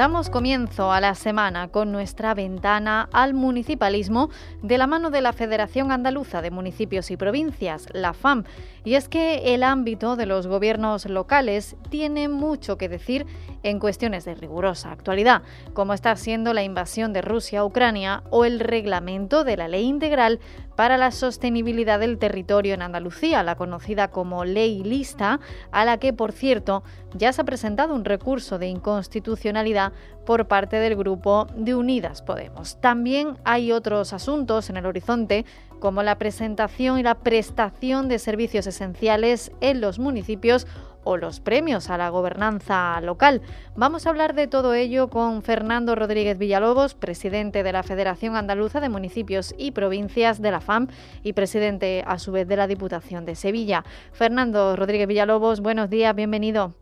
Damos comienzo a la semana con nuestra ventana al municipalismo de la mano de la Federación Andaluza de Municipios y Provincias, la FAM. Y es que el ámbito de los gobiernos locales tiene mucho que decir en cuestiones de rigurosa actualidad, como está siendo la invasión de Rusia a Ucrania o el reglamento de la Ley Integral para la Sostenibilidad del Territorio en Andalucía, la conocida como Ley Lista, a la que, por cierto, ya se ha presentado un recurso de inconstitucionalidad por parte del grupo de Unidas Podemos. También hay otros asuntos en el horizonte como la presentación y la prestación de servicios esenciales en los municipios o los premios a la gobernanza local. Vamos a hablar de todo ello con Fernando Rodríguez Villalobos, presidente de la Federación Andaluza de Municipios y Provincias de la FAM y presidente a su vez de la Diputación de Sevilla. Fernando Rodríguez Villalobos, buenos días, bienvenido.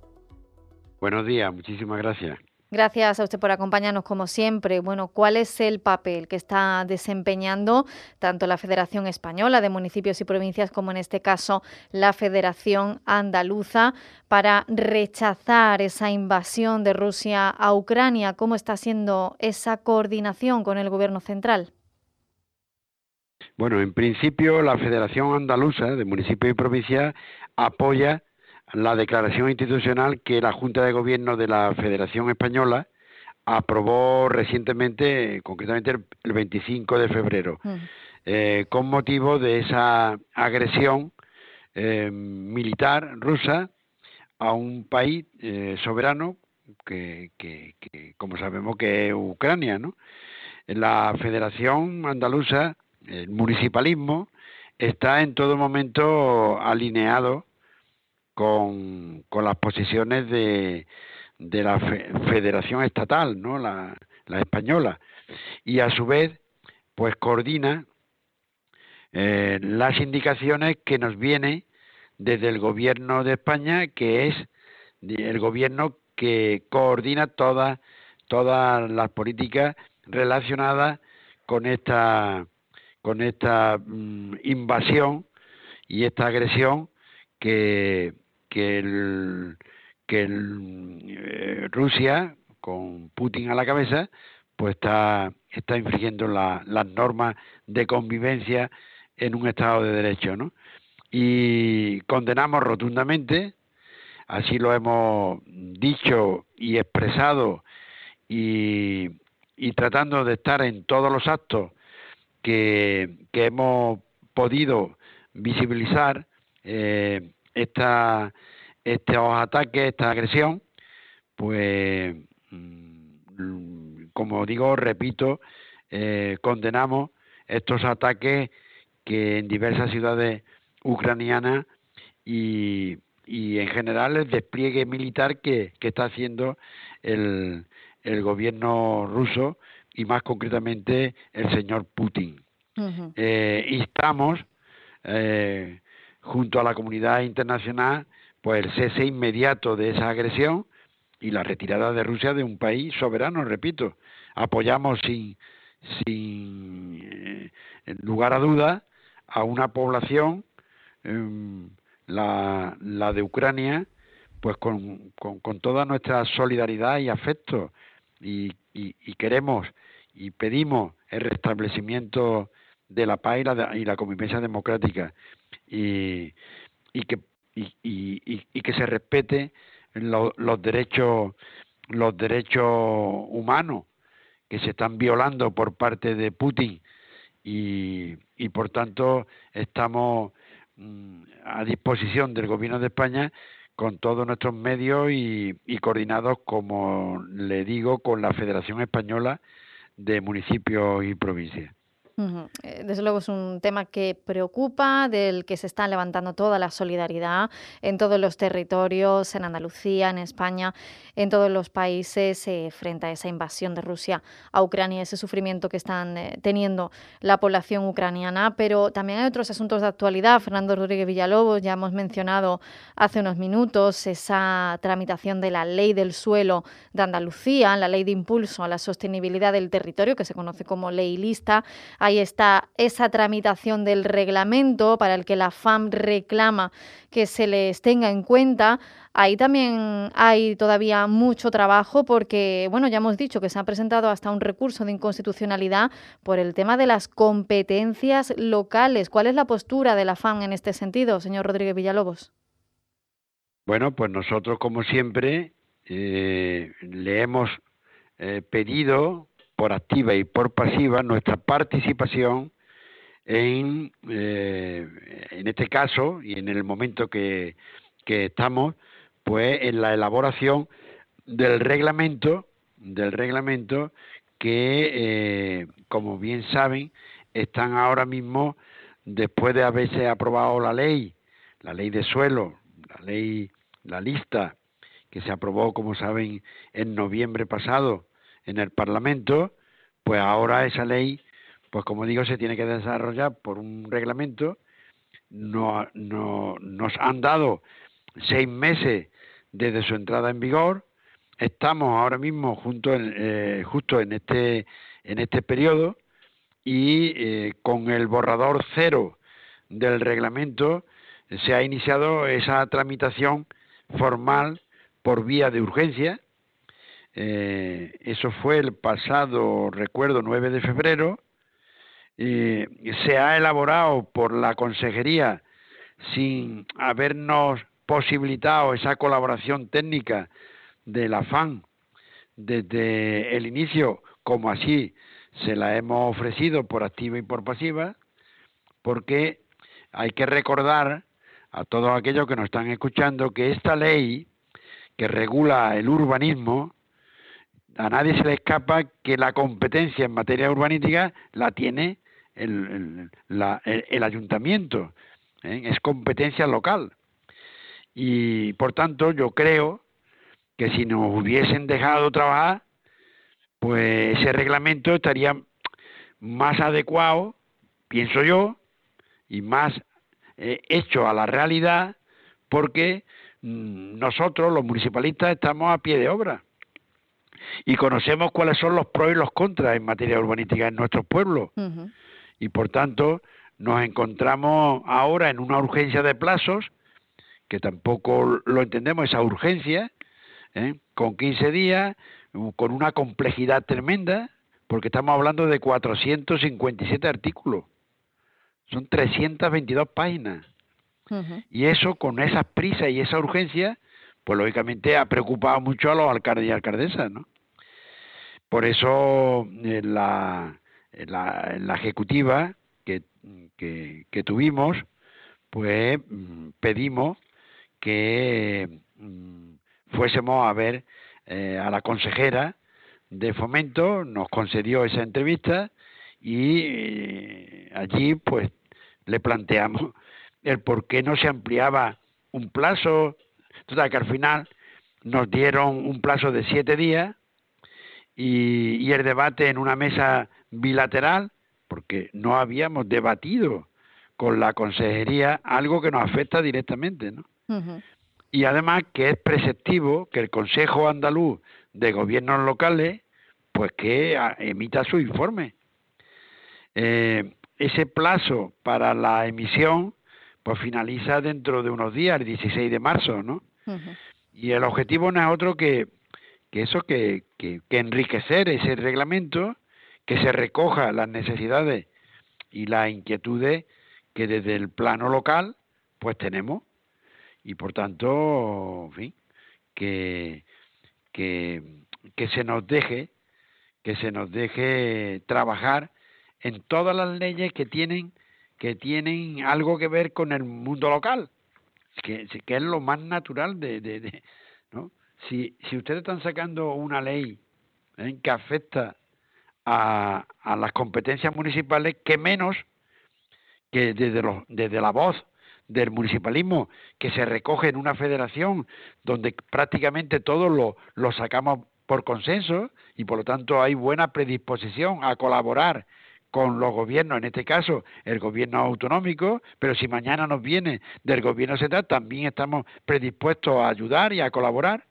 Buenos días, muchísimas gracias. Gracias a usted por acompañarnos como siempre. Bueno, ¿cuál es el papel que está desempeñando tanto la Federación Española de Municipios y Provincias como en este caso la Federación Andaluza para rechazar esa invasión de Rusia a Ucrania? ¿Cómo está siendo esa coordinación con el Gobierno central? Bueno, en principio la Federación Andaluza de Municipios y Provincias apoya la declaración institucional que la Junta de Gobierno de la Federación Española aprobó recientemente, concretamente el 25 de febrero, mm. eh, con motivo de esa agresión eh, militar rusa a un país eh, soberano que, que, como sabemos, que es Ucrania, ¿no? La Federación Andaluza, el municipalismo, está en todo momento alineado con, con las posiciones de, de la federación estatal, ¿no? La, la, española, y a su vez, pues coordina eh, las indicaciones que nos viene desde el gobierno de España, que es el gobierno que coordina todas todas las políticas relacionadas con esta con esta mm, invasión y esta agresión que que, el, que eh, Rusia, con Putin a la cabeza, pues está, está infringiendo las normas de convivencia en un Estado de Derecho, ¿no? Y condenamos rotundamente, así lo hemos dicho y expresado y, tratando de estar en todos los actos que, hemos podido visibilizar eh, esta, estos ataques, esta agresión, pues mm, como digo, repito, eh, condenamos estos ataques que en diversas ciudades ucranianas y, y en general el despliegue militar que, está haciendo el, el, gobierno ruso y más concretamente el señor Putin. Eh, instamos eh, junto a la comunidad internacional pues el cese inmediato de esa agresión y la retirada de Rusia de un país soberano, repito. Apoyamos sin, sin eh, lugar a duda a una población, em, la, la, de Ucrania, pues con, toda nuestra solidaridad y afecto y, y, queremos y pedimos el restablecimiento de la paz y la, y la convivencia democrática y, y que y, y, y, que se respete los derechos los derechos humanos que se están violando por parte de Putin y, por tanto estamos mm, a disposición del gobierno de España con todos nuestros medios y coordinados, como le digo, con la Federación Española de Municipios y Provincias. Eh, desde luego es un tema que preocupa, del que se está levantando toda la solidaridad en todos los territorios, en Andalucía, en España, en todos los países, eh, frente a esa invasión de Rusia a Ucrania, ese sufrimiento que están eh, teniendo la población ucraniana. Pero también hay otros asuntos de actualidad. Fernando Rodríguez Villalobos, ya hemos mencionado hace unos minutos esa tramitación de la ley del suelo de Andalucía, la ley de impulso a la sostenibilidad del territorio, que se conoce como ley lista. Ahí está esa tramitación del reglamento para el que la FAM reclama que se les tenga en cuenta. Ahí también hay todavía mucho trabajo porque, bueno, ya hemos dicho que se ha presentado hasta un recurso de inconstitucionalidad por el tema de las competencias locales. ¿Cuál es la postura de la FAM en este sentido, señor Rodríguez Villalobos? Bueno, pues nosotros, como siempre, eh, le hemos eh, pedido por activa y por pasiva nuestra participación en, eh, en este caso y en el momento que, que estamos, pues en la elaboración del reglamento, del reglamento que, eh, como bien saben, están ahora mismo, después de haberse aprobado la ley, la ley de suelo, la ley, la lista, que se aprobó, como saben, en noviembre pasado, en el Parlamento, pues ahora esa ley, pues como digo, se tiene que desarrollar por un reglamento. No, no, nos han dado seis meses desde su entrada en vigor. Estamos ahora mismo junto en, eh, justo en este, en este periodo y eh, con el borrador cero del reglamento se ha iniciado esa tramitación formal por vía de urgencia eh, eso fue el pasado, recuerdo, 9 de febrero. se ha elaborado por la Consejería sin habernos posibilitado esa colaboración técnica de la FAN desde el inicio, como así se la hemos ofrecido por activa y por pasiva, porque hay que recordar a todos aquellos que nos están escuchando que esta ley que regula el urbanismo a nadie se le escapa que la competencia en materia urbanística la tiene el, ayuntamiento, ¿eh? es competencia local. Y por tanto yo creo que si nos hubiesen dejado trabajar, pues ese reglamento estaría más adecuado, pienso yo, y más eh, hecho a la realidad, porque mm, nosotros, los municipalistas, estamos a pie de obra y conocemos cuáles son los pros y los contras en materia urbanística en nuestros pueblos. Y por tanto, nos encontramos ahora en una urgencia de plazos, que tampoco lo entendemos, esa urgencia, ¿eh? con 15 días, con una complejidad tremenda, porque estamos hablando de 457 artículos. Son 322 páginas. Y eso, con esas prisas y esa urgencia, pues lógicamente ha preocupado mucho a los alcaldes y alcaldesas, ¿no? Por eso en la, la, ejecutiva que, que, tuvimos, pues mm, pedimos que mm, fuésemos a ver eh, a la consejera de fomento, nos concedió esa entrevista y eh, allí pues le planteamos el por qué no se ampliaba un plazo, total que al final nos dieron un plazo de siete días y, y el debate en una mesa bilateral, porque no habíamos debatido con la consejería algo que nos afecta directamente, ¿no? Y además que es preceptivo que el Consejo Andaluz de Gobiernos Locales, pues que emita su informe. Eh, ese plazo para la emisión pues finaliza dentro de unos días, el 16 de marzo, ¿no? Y el objetivo no es otro que, que eso, que, que, enriquecer ese reglamento, que se recoja las necesidades y las inquietudes que desde el plano local pues tenemos. Y por tanto, fin, que, que, que se nos deje que se nos deje trabajar en todas las leyes que tienen que tienen algo que ver con el mundo local, que, que es lo más natural de, de, ¿no? Si, si ustedes están sacando una ley ¿eh? que afecta a, a, las competencias municipales, que menos que desde, los, desde la voz del municipalismo que se recoge en una federación donde prácticamente todos lo, lo sacamos por consenso y por lo tanto hay buena predisposición a colaborar con los gobiernos, en este caso el gobierno autonómico, pero si mañana nos viene del gobierno central, también estamos predispuestos a ayudar y a colaborar.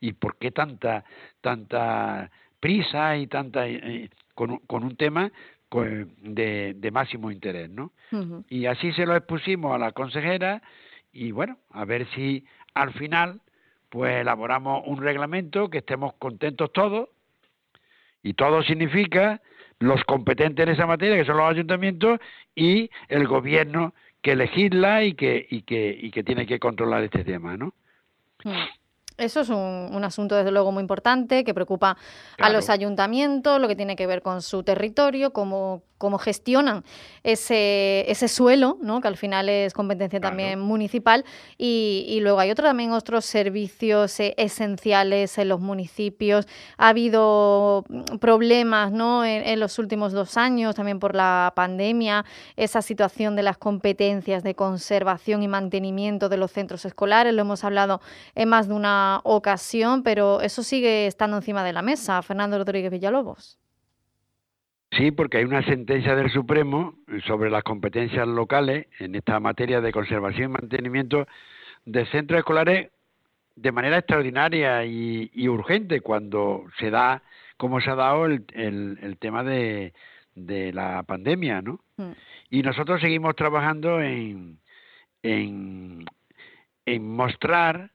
¿Y por qué tanta tanta prisa y tanta eh, con, con, un tema de, de, máximo interés, ¿no? Y así se lo expusimos a la consejera y bueno, a ver si al final pues elaboramos un reglamento que estemos contentos todos y todo significa los competentes en esa materia, que son los ayuntamientos, y el gobierno que legisla y que, y que, y que tiene que controlar este tema, ¿no? Mm. Eso es un, asunto, desde luego, muy importante que preocupa a los ayuntamientos, lo que tiene que ver con su territorio, cómo, cómo gestionan ese, ese suelo, ¿no? que al final es competencia también municipal. Y, luego hay otro, también otros servicios eh, esenciales en los municipios. Ha habido mm, problemas ¿no? En, los últimos dos años, también por la pandemia, esa situación de las competencias de conservación y mantenimiento de los centros escolares. Lo hemos hablado en más de una ocasión, pero eso sigue estando encima de la mesa. Fernando Rodríguez Villalobos. Sí, porque hay una sentencia del Supremo sobre las competencias locales en esta materia de conservación y mantenimiento de centros escolares de manera extraordinaria y, urgente cuando se da, como se ha dado el, el, tema de, de, la pandemia, ¿no? Mm. Y nosotros seguimos trabajando en, en, en mostrar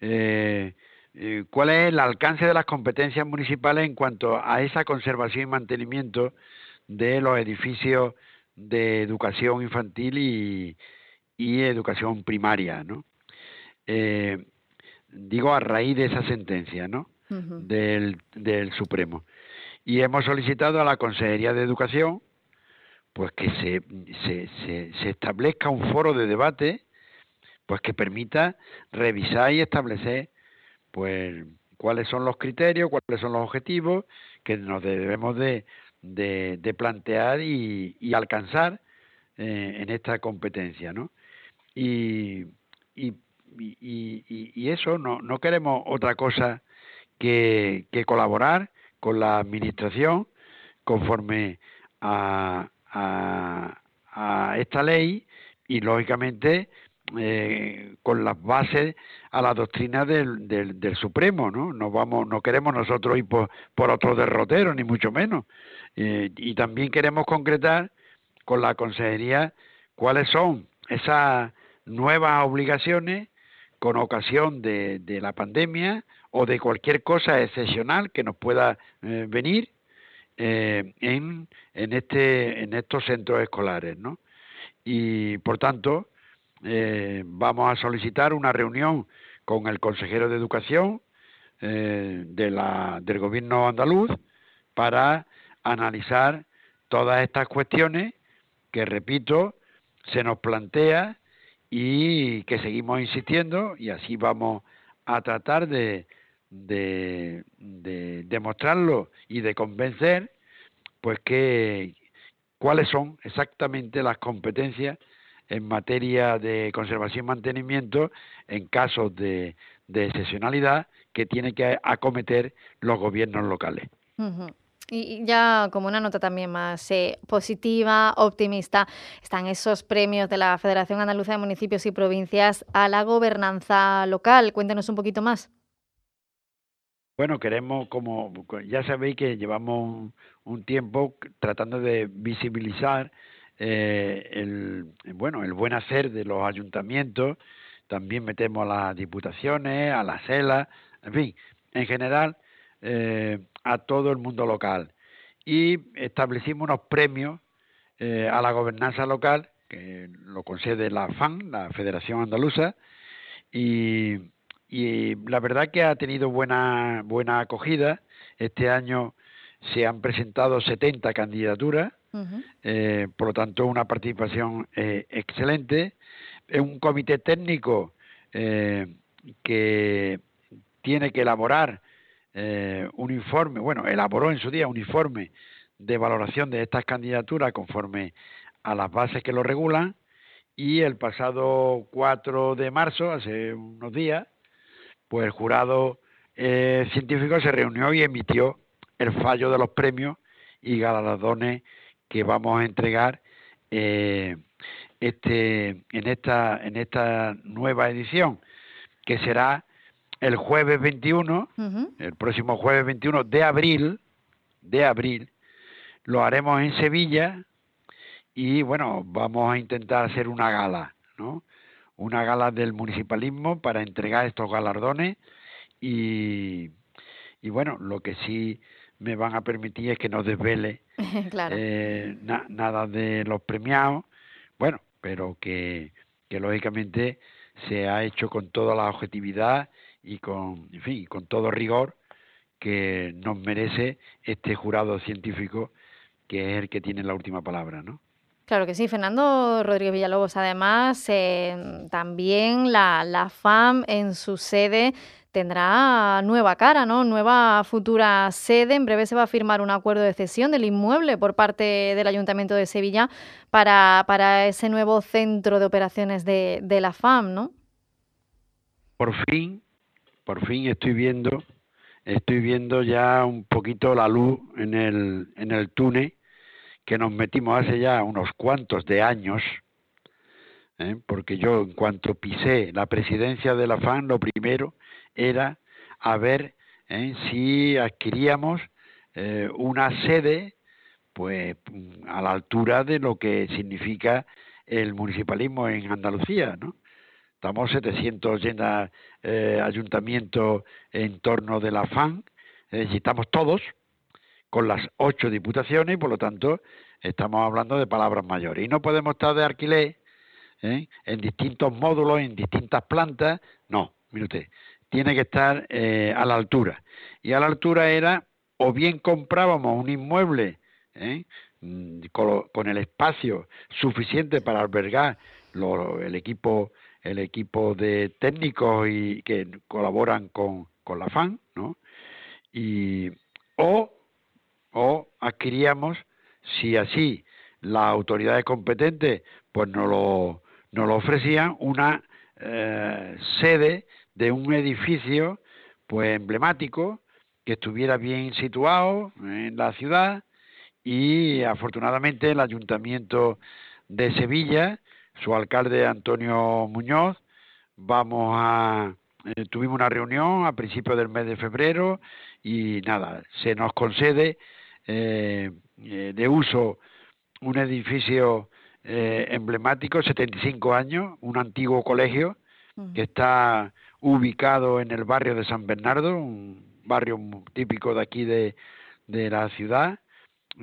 eh, eh, cuál es el alcance de las competencias municipales en cuanto a esa conservación y mantenimiento de los edificios de educación infantil y, educación primaria, ¿no? Eh, digo a raíz de esa sentencia, ¿no? del, del Supremo. Y hemos solicitado a la Consejería de Educación pues que se, se, se, se establezca un foro de debate pues que permita revisar y establecer pues cuáles son los criterios, cuáles son los objetivos que nos debemos de, de, plantear y, y alcanzar eh, en esta competencia, ¿no? Y, y, y, eso, no, no queremos otra cosa que, que colaborar con la administración conforme a, a esta ley y lógicamente eh, con las bases a la doctrina del, del, Supremo, ¿no? No vamos, no queremos nosotros ir por, por otro derrotero, ni mucho menos. Eh, y también queremos concretar con la Consejería cuáles son esas nuevas obligaciones con ocasión de, de la pandemia o de cualquier cosa excepcional que nos pueda eh, venir en, en, este, en estos centros escolares, ¿no? Y por tanto, eh, vamos a solicitar una reunión con el consejero de Educación eh, de la, del gobierno andaluz para analizar todas estas cuestiones que, repito, se nos plantea y que seguimos insistiendo y así vamos a tratar de, de, demostrarlo y de convencer pues que cuáles son exactamente las competencias en materia de conservación y mantenimiento en casos de, de excepcionalidad que tienen que acometer los gobiernos locales. Y ya como una nota también más eh, positiva, optimista, están esos premios de la Federación Andaluza de Municipios y Provincias a la gobernanza local. Cuéntenos un poquito más. Bueno, queremos, como ya sabéis que llevamos un, tiempo tratando de visibilizar eh, el, bueno, el buen hacer de los ayuntamientos, también metemos a las diputaciones, a las CELA, en fin, en general eh, a todo el mundo local. Y establecimos unos premios eh, a la gobernanza local, que lo concede la FAN, la Federación Andaluza, y, la verdad que ha tenido buena, buena acogida. Este año se han presentado 70 candidaturas, eh, por lo tanto una participación excelente. Es un comité técnico que tiene que elaborar eh, un informe, bueno, elaboró en su día un informe de valoración de estas candidaturas conforme a las bases que lo regulan y el pasado 4 de marzo, hace unos días, pues el jurado eh, científico se reunió y emitió el fallo de los premios y galardones que vamos a entregar eh, este, en, esta, en esta nueva edición, que será el jueves 21, el próximo jueves 21 de abril, de abril, lo haremos en Sevilla y bueno, vamos a intentar hacer una gala, ¿no? Una gala del municipalismo para entregar estos galardones y, y bueno, lo que sí me van a permitir es que no desvele eh, nada de los premiados, bueno, pero que, que lógicamente se ha hecho con toda la objetividad y con, en fin, con todo rigor que nos merece este jurado científico que es el que tiene la última palabra, ¿no? Claro que sí, Fernando Rodríguez Villalobos. Además, eh, también la, la FAM en su sede tendrá nueva cara, ¿no? Nueva futura sede. En breve se va a firmar un acuerdo de cesión del inmueble por parte del Ayuntamiento de Sevilla para, para ese nuevo centro de operaciones de, de la FAM, ¿no? Por fin, por fin estoy viendo, estoy viendo ya un poquito la luz en el, en el túnel que nos metimos hace ya unos cuantos de años, ¿eh? porque yo en cuanto pisé la presidencia de la FAN, lo primero era a ver ¿eh? si adquiríamos eh, una sede pues a la altura de lo que significa el municipalismo en Andalucía, ¿no? Estamos 780 eh, ayuntamientos en torno de la FAN, necesitamos todos, con las ocho diputaciones, y por lo tanto estamos hablando de palabras mayores. Y no podemos estar de alquiler ¿eh? en distintos módulos, en distintas plantas, no, mire usted, tiene que estar eh, a la altura. Y a la altura era, o bien comprábamos un inmueble ¿eh? mm, con, el espacio suficiente para albergar el equipo el equipo de técnicos y que colaboran con, con la FAN, ¿no? Y, o, o adquiríamos, si así las autoridades competentes pues nos lo, nos lo ofrecían, una eh, sede de un edificio pues emblemático que estuviera bien situado en la ciudad y afortunadamente el ayuntamiento de Sevilla su alcalde Antonio Muñoz. Vamos a eh, tuvimos una reunión a principios del mes de febrero y nada, se nos concede eh, eh, de uso un edificio emblemático, 75 años, un antiguo colegio que está ubicado en el barrio de San Bernardo, un barrio típico de aquí de, de la ciudad,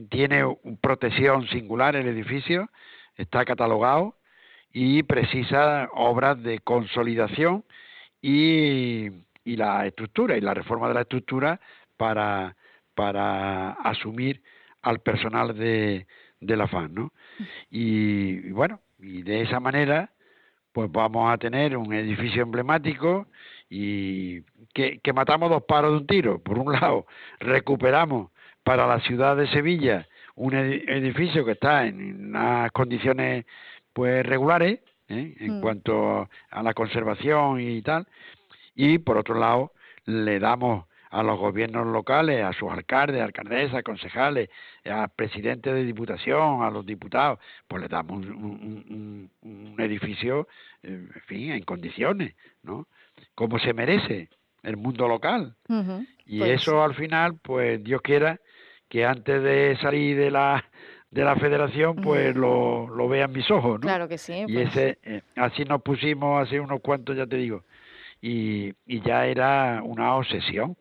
tiene protección singular el edificio, está catalogado y precisa obras de consolidación y, y la estructura y la reforma de la estructura para, para asumir al personal de, de la FAN, ¿no? Y, bueno, y de esa manera pues vamos a tener un edificio emblemático y que, que matamos dos paros de un tiro. Por un lado, recuperamos para la ciudad de Sevilla un edificio que está en unas condiciones pues regulares ¿eh? en mm. cuanto a la conservación y tal y por otro lado le damos a los gobiernos locales, a sus alcaldes, alcaldesas, concejales, a presidentes de diputación, a los diputados, pues le damos un, edificio, eh, en fin, en condiciones, ¿no? Como se merece el mundo local. y pues eso al final, pues Dios quiera que antes de salir de la de la federación pues lo, lo vean mis ojos, ¿no? Claro que sí. Y pues. ese, eh, así nos pusimos hace unos cuantos, ya te digo, y, y ya era una obsesión.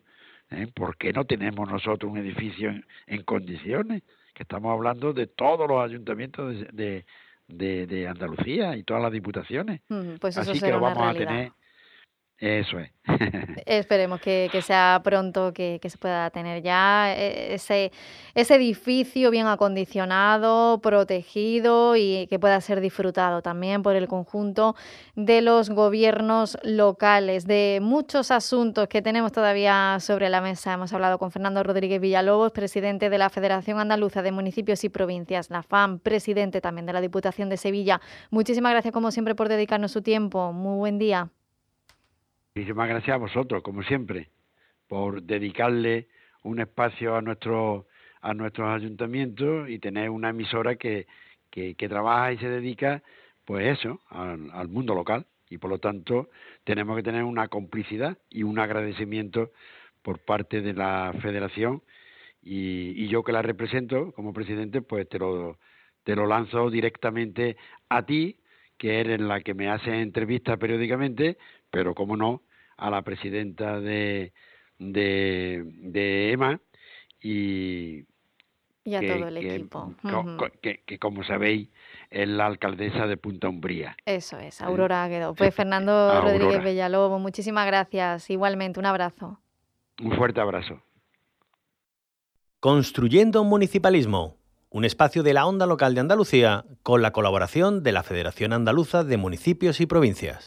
¿Eh? ¿Por qué no tenemos nosotros un edificio en, condiciones? Que estamos hablando de todos los ayuntamientos de, de, de, Andalucía y todas las diputaciones. pues eso Así que lo vamos a tener eso es. Esperemos que, sea pronto, que, se pueda tener ya eh, ese, ese edificio bien acondicionado, protegido y que pueda ser disfrutado también por el conjunto de los gobiernos locales. De muchos asuntos que tenemos todavía sobre la mesa, hemos hablado con Fernando Rodríguez Villalobos, presidente de la Federación Andaluza de Municipios y Provincias, la FAM, presidente también de la Diputación de Sevilla. Muchísimas gracias, como siempre, por dedicarnos su tiempo. Muy buen día. Muchísimas gracias a vosotros, como siempre, por dedicarle un espacio a nuestros a nuestros ayuntamientos y tener una emisora que, que, trabaja y se dedica, pues eso, al, mundo local. Y por lo tanto, tenemos que tener una complicidad y un agradecimiento por parte de la federación. Y, y yo que la represento como presidente, pues te lo, te lo lanzo directamente a ti, que eres la que me hace entrevistas periódicamente, pero como no, a la presidenta de, de, de EMA y, y a todo el equipo. Que, como sabéis es la alcaldesa de Punta Umbría. Eso es, Aurora Águedo. Pues Fernando Rodríguez Bellalobo, muchísimas gracias. Igualmente, un abrazo. Un fuerte abrazo. Construyendo un municipalismo, un espacio de la onda local de Andalucía con la colaboración de la Federación Andaluza de Municipios y Provincias.